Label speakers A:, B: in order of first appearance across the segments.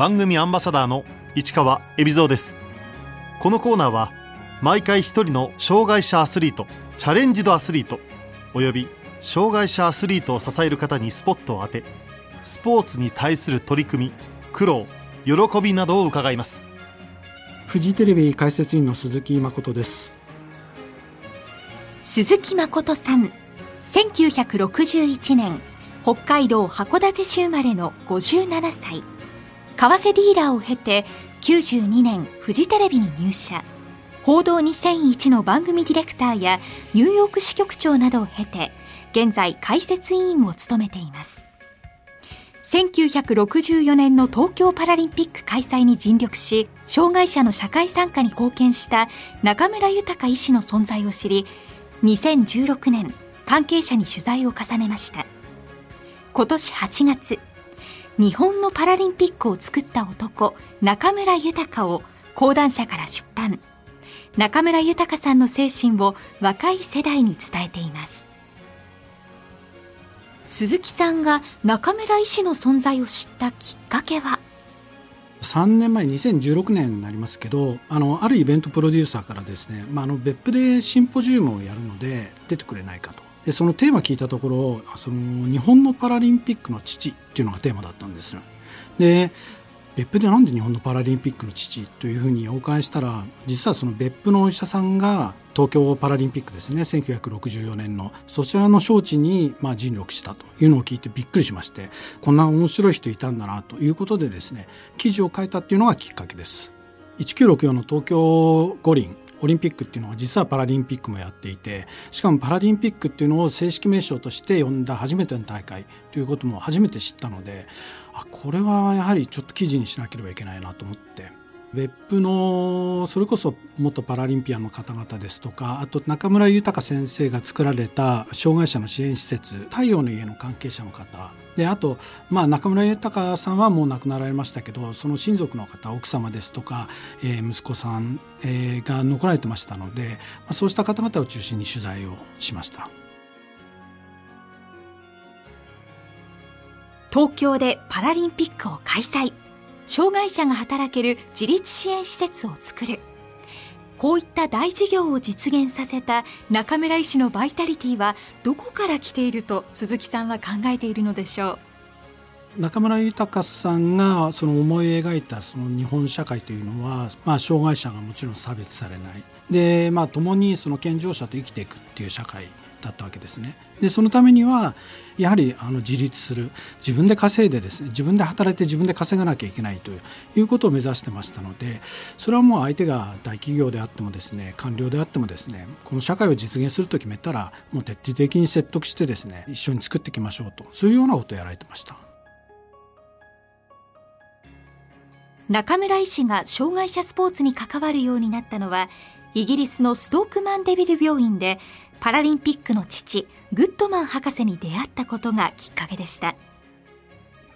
A: 番組アンバサダーの市川恵比蔵です。このコーナーは毎回一人の障害者アスリートチャレンジドアスリートおよび障害者アスリートを支える方にスポットを当てスポーツに対する取り組み苦労喜びなどを伺います。
B: フジテレビ解説員の鈴木誠です。
C: 鈴木誠さん1961年北海道函館市生まれの57歳為替ディーラーを経て92年フジテレビに入社。報道2001の番組ディレクターやニューヨーク支局長などを経て現在解説委員を務めています。1964年の東京パラリンピック開催に尽力し障害者の社会参加に貢献した中村豊医師の存在を知り2016年関係者に取材を重ねました。今年8月日本のパラリンピックを作った男中村豊を講談社から出版。中村豊さんの精神を若い世代に伝えています。鈴木さんが中村医師の存在を知ったきっかけは
B: ？3年前2016年になりますけどあのあるイベントプロデューサーからですね、まあ、あの別府でシンポジウムをやるので出てくれないかと。でそのテーマ聞いたところその日本のパラリンピックの父っていうのがテーマだったんですで別府でなんで日本のパラリンピックの父というふうにお伺いしたら実はその別府のお医者さんが東京パラリンピックですね1964年のそちらの招致にまあ尽力したというのを聞いてびっくりしましてこんな面白い人いたんだなということでですね記事を書いたっていうのがきっかけです。1964の東京五輪オリンピックっていうのは実はパラリンピックもやっていてしかもパラリンピックっていうのを正式名称として呼んだ初めての大会ということも初めて知ったのであこれはやはりちょっと記事にしなければいけないなと思って。別府のそれこそ元パラリンピアンの方々ですとかあと中村豊先生が作られた障害者の支援施設太陽の家の関係者の方であと、まあ、中村豊さんはもう亡くなられましたけどその親族の方奥様ですとか、えー、息子さん、えー、が残られてましたので、まあ、そうした方々を中心に取材をしました。
C: 東京でパラリンピックを開催障害者が働ける自立支援施設を作る。こういった大事業を実現させた中村医師のバイタリティはどこから来ていると鈴木さんは考えているのでしょ
B: う。中村豊さんがその思い描いたその日本社会というのは、まあ、障害者がもちろん差別されない。で、まあ、共にその健常者と生きていくっていう社会だったわけですね。でそのためにはやはりあの自立する自分で稼いでですね自分で働いて自分で稼がなきゃいけないということを目指してましたのでそれはもう相手が大企業であってもですね官僚であってもですねこの社会を実現すると決めたらもう徹底的に説得してですね一緒に作っていきましょうとそういうようなことをやられてました。
C: 中村医師が障害者スポーツに関わるようになったのはイギリスのストークマンデビル病院でパラリンピックの父グッドマン博士に出会ったことがきっかけでした。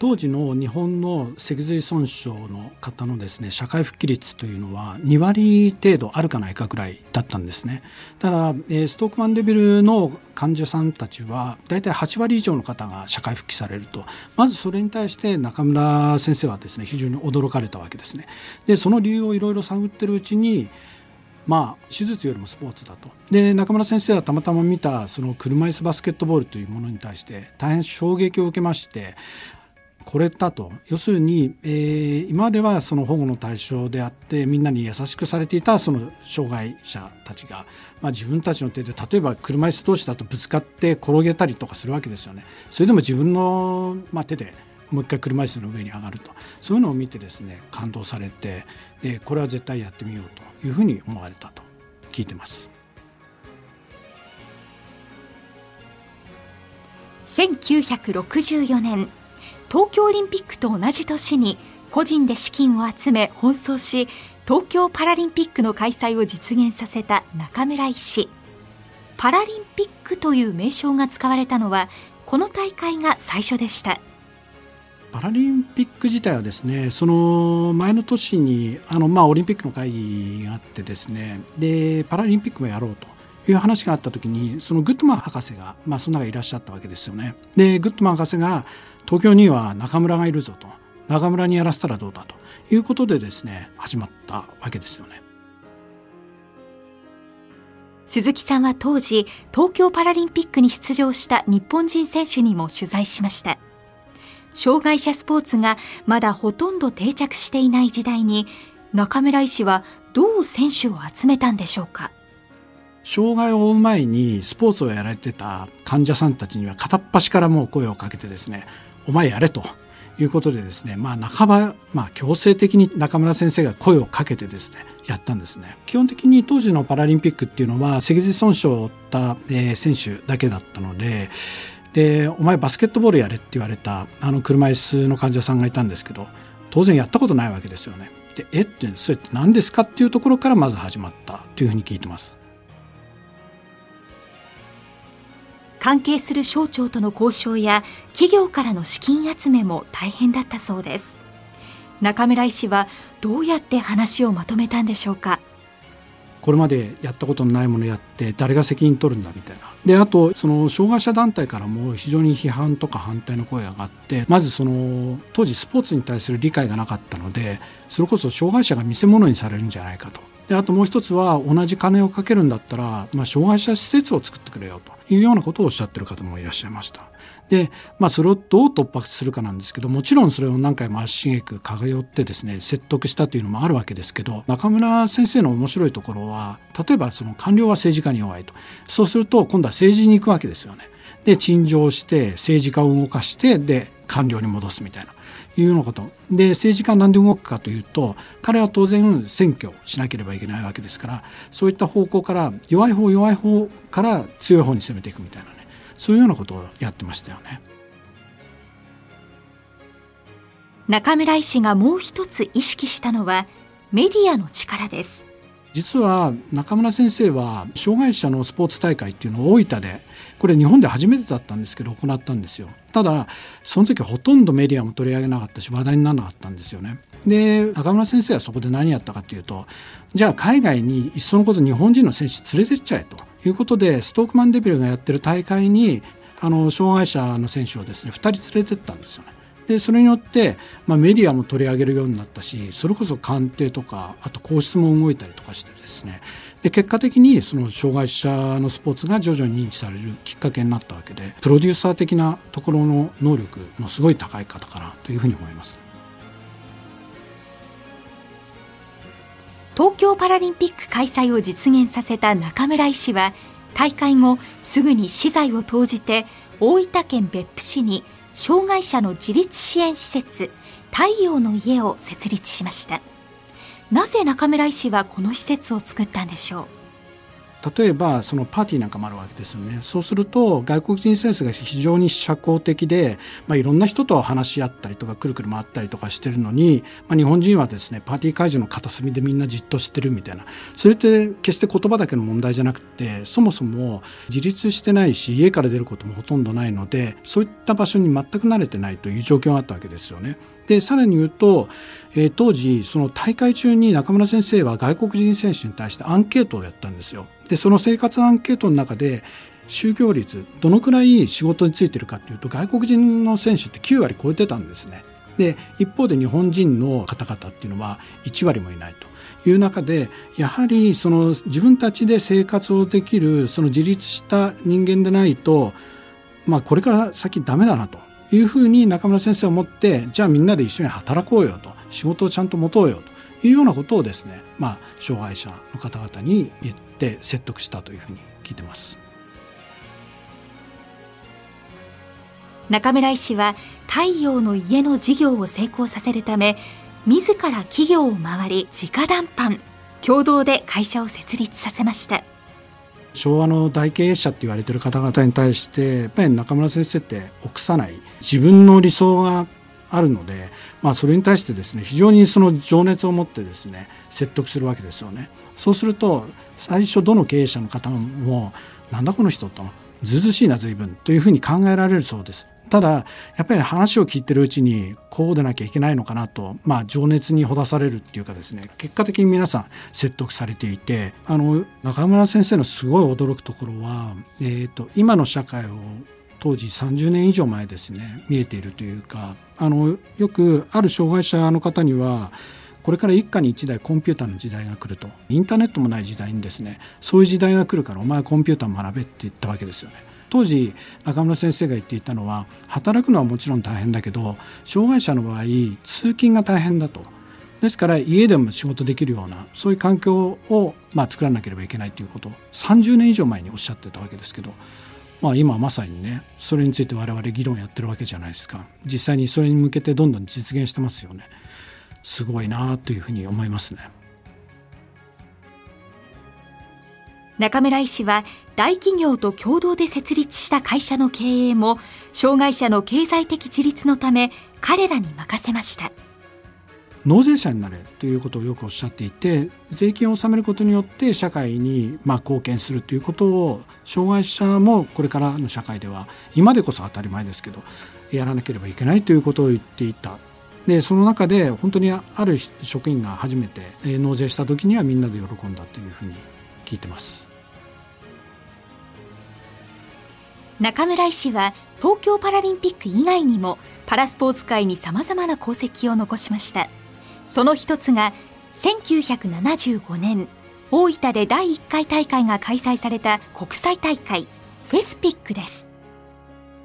B: 当時の日本の脊髄損傷の方のですね社会復帰率というのは2割程度あるかないかぐらいだったんですね。ただ、ストークマンデビルの患者さんたちは大体8割以上の方が社会復帰されると。まずそれに対して中村先生はですね非常に驚かれたわけですね。でその理由をいろいろ探ってるうちにまあ、手術よりもスポーツだと。で中村先生はたまたま見たその車椅子バスケットボールというものに対して大変衝撃を受けましてこれだと。要するに、えー、今まではその保護の対象であってみんなに優しくされていたその障害者たちが、まあ、自分たちの手で例えば車椅子同士だとぶつかって転げたりとかするわけですよね。それでも自分の、まあ、手でもう一回車椅子の上に上がると。そういうのを見てですね感動されてでこれは絶対やってみようというふうに思われたと聞いてます。
C: 1964年東京オリンピックと同じ年に個人で資金を集め奔走し東京パラリンピックの開催を実現させた中村医師。パラリンピックという名称が使われたのはこの大会が最初でした。
B: パラリンピック自体はですねその前の年にあの、まあ、オリンピックの会議があってですねでパラリンピックもやろうという話があった時にそのグッドマン博士が、まあ、その中にいらっしゃったわけですよね。でグッドマン博士が東京には中村がいるぞと中村にやらせたらどうだということでですね始まったわけですよね。
C: 鈴木さんは当時東京パラリンピックに出場した日本人選手にも取材しました障害者スポーツがまだほとんど定着していない時代に中村医師はどう選手を集めたんでしょうか？
B: 障害を負う前にスポーツをやられてた患者さんたちには片っ端からもう声をかけてですねお前やれということでですね、まあ、半ば、まあ、強制的に中村先生が声をかけてですねやったんですね。基本的に当時のパラリンピックっていうのは脊髄損傷を負った、えー、選手だけだったのででお前バスケットボールやれって言われたあの車椅子の患者さんがいたんですけど当然やったことないわけですよね。でえってそれって何ですかっていうところからまず始まったというふうに聞いてます。
C: 関係する省庁との交渉や企業からの資金集めも大変だったそうです中村医師はどうやって話をまとめたんでしょうか？
B: これまでやったことのないものやって誰が責任取るんだみたいな。であとその障害者団体からも非常に批判とか反対の声が上がってまずその当時スポーツに対する理解がなかったのでそれこそ障害者が見せ物にされるんじゃないかと。であともう一つは同じ金をかけるんだったら、まあ、障害者施設を作ってくれよというようなことをおっしゃってる方もいらっしゃいました。で、まあ、それをどう突破するかなんですけどもちろんそれを何回も足しげく通ってですね説得したというのもあるわけですけど中村先生の面白いところは例えばその官僚は政治家に弱いとそうすると今度は政治に行くわけですよね。で陳情して政治家を動かしてで官僚に戻すみたいないうようなことで政治家なんで動くかというと彼は当然選挙しなければいけないわけですからそういった方向から弱い方弱い方から強い方に攻めていくみたいなねそういうようなことをやってましたよね。
C: 中村医師がもう一つ意識したのはメディアの力です。
B: 実は中村先生は障害者のスポーツ大会っていうのを大分でこれ日本で初めてだったんですけど行ったんですよ。ただその時ほとんどメディアも取り上げなかったし話題にならなかったんですよね。で中村先生はそこで何やったかっていうとじゃあ海外にいっそのこと日本人の選手連れてっちゃえということでストークマンデビルがやってる大会にあの障害者の選手をですね2人連れてったんですよね。でそれによって、まあ、メディアも取り上げるようになったしそれこそ官邸とかあと皇室も動いたりとかしてですねで結果的にその障害者のスポーツが徐々に認知されるきっかけになったわけでプロデューサー的なところの能力のすごい高い方かなというふうに思います。
C: 東京パラリンピック開催を実現させた中村医師は大会後すぐに資材を投じて大分県別府市に障害者の自立支援施設太陽の家を設立しましたなぜ中村医師はこの施設を作ったんでしょう？
B: 例えばそのパーティーなんかもあるわけですよね。そうすると外国人選手が非常に社交的で、まあ、いろんな人と話し合ったりとかくるくる回ったりとかしてるのに、まあ、日本人はですねパーティー会場の片隅でみんなじっとしてるみたいな。それって決して言葉だけの問題じゃなくてそもそも自立してないし家から出ることもほとんどないのでそういった場所に全く慣れてないという状況があったわけですよね。でさらに言うと、えー、当時その大会中に中村先生は外国人選手に対してアンケートをやったんですよ。でその生活アンケートの中で就業率どのくらい仕事についてるかっていうと外国人の選手って9割超えてたんですね。で一方で日本人の方々っていうのは1割もいないという中でやはりその自分たちで生活をできるその自立した人間でないと、まあ、これから先ダメだなというふうに中村先生は思ってじゃあみんなで一緒に働こうよと仕事をちゃんと持とうよというようなことをですね、まあ、障害者の方々に言って説得したというふうに聞いてます。
C: 中村医師は太陽の家の事業を成功させるため自ら企業を回り直談判共同で会社を設立させました
B: 昭和の大経営者って言われてる方々に対してやっぱり中村先生って臆さない自分の理想があるので、まあ、それに対してですね非常にその情熱を持ってですね説得するわけですよね。そうすると最初どの経営者の方もなんだこの人とずうずしいな随分というふうに考えられるそうです。ただやっぱり話を聞いてるうちにこうでなきゃいけないのかなと、まあ、情熱にほだされるっていうかですね結果的に皆さん説得されていてあの中村先生のすごい驚くところは、えーと、今の社会を当時30年以上前ですね見えているというかあのよくある障害者の方にはこれから一家に一台コンピューターの時代が来るとインターネットもない時代にですねそういう時代が来るからお前コンピューター学べって言ったわけですよね。当時中村先生が言っていたのは働くのはもちろん大変だけど障害者の場合通勤が大変だと。ですから家でも仕事できるようなそういう環境をまあ作らなければいけないということを30年以上前におっしゃってたわけですけど、まあ、今まさにねそれについて我々議論やってるわけじゃないですか。実際にそれに向けてどんどん実現してますよね。すごいなというふうに思いますね。
C: 中村医師は大企業と共同で設立した会社の経営も障害者の経済的自立のため彼らに任せました。
B: 納税者になれということをよくおっしゃっていて税金を納めることによって社会にまあ貢献するということを障害者もこれからの社会では今でこそ当たり前ですけどやらなければいけないということを言っていた。でその中で本当にある職員が初めて納税した時にはみんなで喜んだというふうに聞いてます。
C: 中村医師は東京パラリンピック以外にもパラスポーツ界にさまざまな功績を残しました。その一つが1975年大分で第1回大会が開催された国際大会フェスピックです。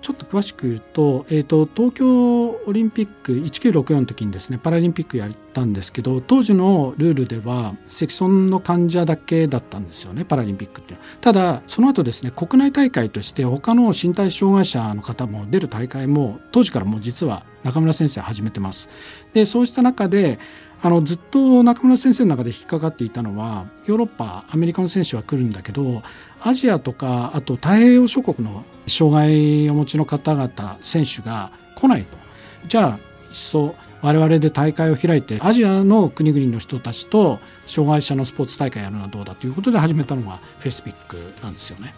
B: ちょっと詳しく言うと,、えーと、東京オリンピック1964の時にですねパラリンピックやったんですけど当時のルールでは積損の患者だけだったんですよねパラリンピックってただその後ですね国内大会として他の身体障害者の方も出る大会も当時からもう実は中村先生始めてます。でそうした中であのずっと中村先生の中で引っかかっていたのはヨーロッパアメリカの選手は来るんだけどアジアとかあと太平洋諸国の障害をお持ちの方々選手が来ないとじゃあ一層我々で大会を開いてアジアの国々の人たちと障害者のスポーツ大会やるのはどうだということで始めたのがフェイスピックなんですよね。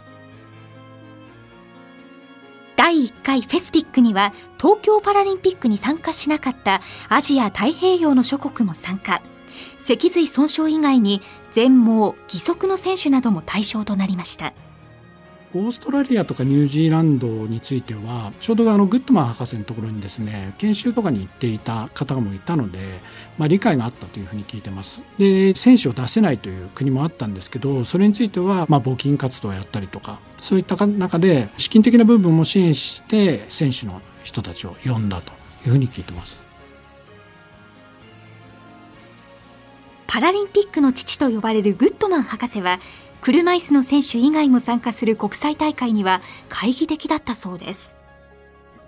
C: 第1回フェスピックには東京パラリンピックに参加しなかったアジア太平洋の諸国も参加。脊髄損傷以外に全盲義足の選手なども対象となりました。
B: オーストラリアとかニュージーランドについてはちょうどあのグッドマン博士のところにですね研修とかに行っていた方もいたので、まあ、理解があったというふうに聞いてます。で選手を出せないという国もあったんですけどそれについてはまあ募金活動をやったりとかそういった中で資金的な部分も支援して選手の人たちを呼んだというふうに聞いてます。
C: パラリンピックの父と呼ばれるグッドマン博士は車椅子の選手以外も参加する国際大会には懐疑的だったそうです。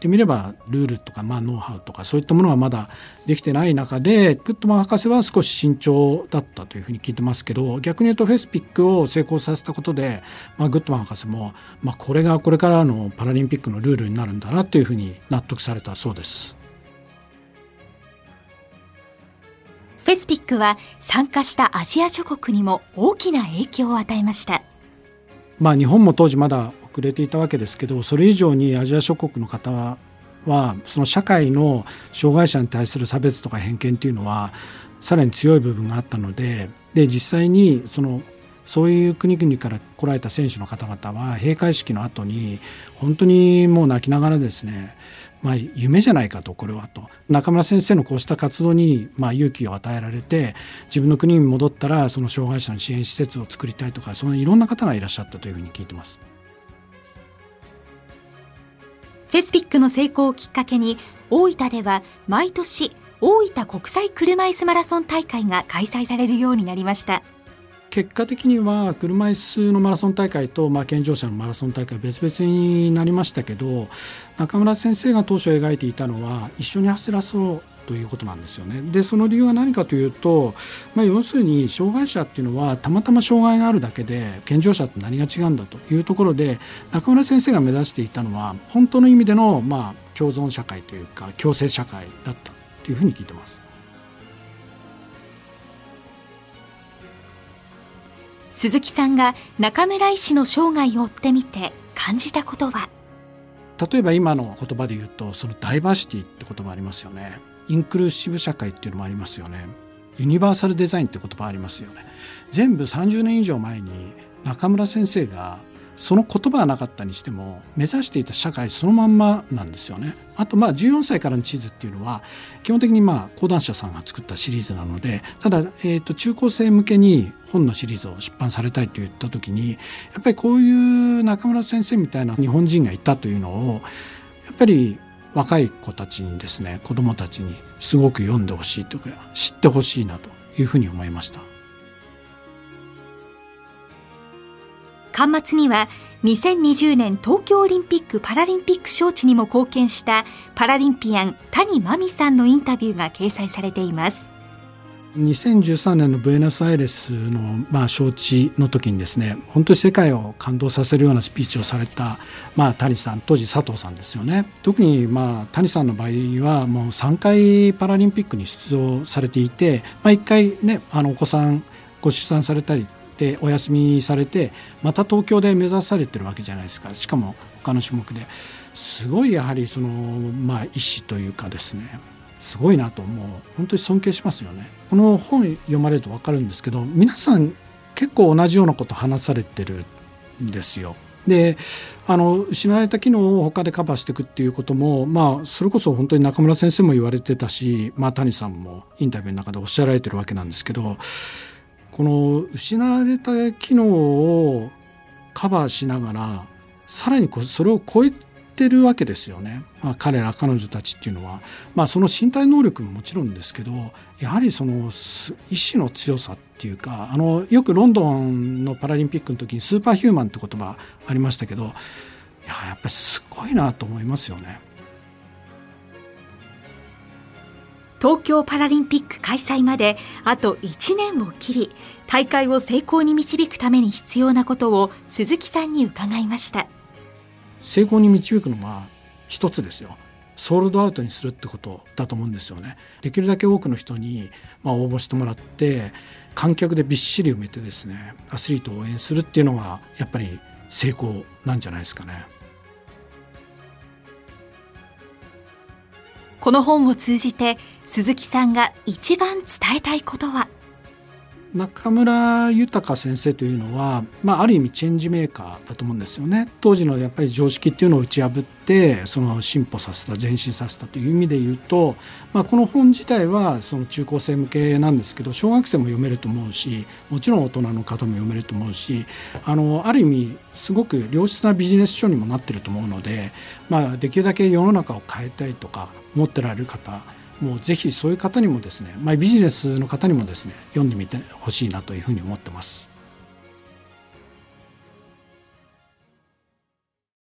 B: ってみればルールとかまあノウハウとかそういったものはまだできてない中でグッドマン博士は少し慎重だったというふうに聞いてますけど逆に言うとフェスピックを成功させたことで、まあ、グッドマン博士も、まあ、これがこれからのパラリンピックのルールになるんだなというふうに納得されたそうです。
C: フェスピックは参加したアジア諸国にも大きな影響を与えました。
B: まあ日本も当時まだ遅れていたわけですけどそれ以上にアジア諸国の方はその社会の障害者に対する差別とか偏見っていうのはさらに強い部分があったのでで実際にそのそういう国々から来られた選手の方々は閉会式の後に本当にもう泣きながらですねまあ、夢じゃないかとこれはと中村先生のこうした活動にまあ勇気を与えられて自分の国に戻ったらその障害者の支援施設を作りたいとかそのいろんな方がいらっしゃったというふうに聞いてます。
C: フェスピックの成功をきっかけに大分では毎年大分国際車椅子マラソン大会が開催されるようになりました。
B: 結果的には車椅子のマラソン大会と、まあ、健常者のマラソン大会別々になりましたけど中村先生が当初描いていたのは一緒に走らそうということなんですよね。でその理由は何かというと、まあ、要するに障害者っていうのはたまたま障害があるだけで健常者って何が違うんだというところで中村先生が目指していたのは本当の意味での、まあ、共存社会というか共生社会だったというふうに聞いてます。
C: 鈴木さんが中村医師の生涯を追ってみて感じたことは？
B: 例えば今の言葉で言うとそのダイバーシティって言葉ありますよねインクルーシブ社会っていうのもありますよねユニバーサルデザインって言葉ありますよね全部30年以上前に中村先生がその言葉はなかったにしても目指していた社会そのまんまなんですよね。あとまあ14歳からの地図っていうのは基本的にまあ講談社さんが作ったシリーズなのでただ、え、と中高生向けに本のシリーズを出版されたいと言った時にやっぱりこういう中村先生みたいな日本人がいたというのをやっぱり若い子たちにですね子どもたちにすごく読んでほしいとか知ってほしいなというふうに思いました。
C: 巻末には2020年東京オリンピック・パラリンピック招致にも貢献したパラリンピアン谷真美さんのインタビューが掲載されています
B: 2013年のブエノスアイレスの、まあ、招致の時にですね本当に世界を感動させるようなスピーチをされた、まあ、谷さん当時佐藤さんですよね。特に、まあ、谷さんの場合はもう3回パラリンピックに出場されていて、まあ、1回ねあのお子さんご出産されたりでお休みされてまた東京で目指されてるわけじゃないですか。しかも他の種目で。すごいやはりそのまあ意思というかですねすごいなともう。本当に尊敬しますよね。この本読まれると分かるんですけど皆さん結構同じようなこと話されてるんですよ。であの失われた機能を他でカバーしていくっていうこともまあそれこそ本当に中村先生も言われてたし、まあ、谷さんもインタビューの中でおっしゃられてるわけなんですけどこの失われた機能をカバーしながらさらにそれを超えててるわけですよね、まあ、彼ら彼女たちっていうのは、まあ、その身体能力ももちろんですけどやはりその意志の強さっていうかあのよくロンドンのパラリンピックの時にスーパーヒューマンって言葉ありましたけどいややっぱりすごいなと思いますよね。
C: 東京パラリンピック開催まであと1年を切り大会を成功に導くために必要なことを鈴木さんに伺いました。
B: 成功に導くのは一つですよ。ソールドアウトにするってことだと思うんですよね。できるだけ多くの人にまあ応募してもらって観客でびっしり埋めてですねアスリートを応援するっていうのがやっぱり成功なんじゃないですかね。
C: この本を通じて鈴木さんが一番伝えたいことは？
B: 中村豊先生というのは、まあ、ある意味チェンジメーカーだと思うんですよね。当時のやっぱり常識っていうのを打ち破ってその進歩させた前進させたという意味で言うと、まあ、この本自体はその中高生向けなんですけど小学生も読めると思うしもちろん大人の方も読めると思うしあのある意味すごく良質なビジネス書にもなってると思うので、まあ、できるだけ世の中を変えたいとか思ってられる方もうぜひそういう方にもですね、まあ、ビジネスの方にもですね読んでみてほしいなというふうに思ってます。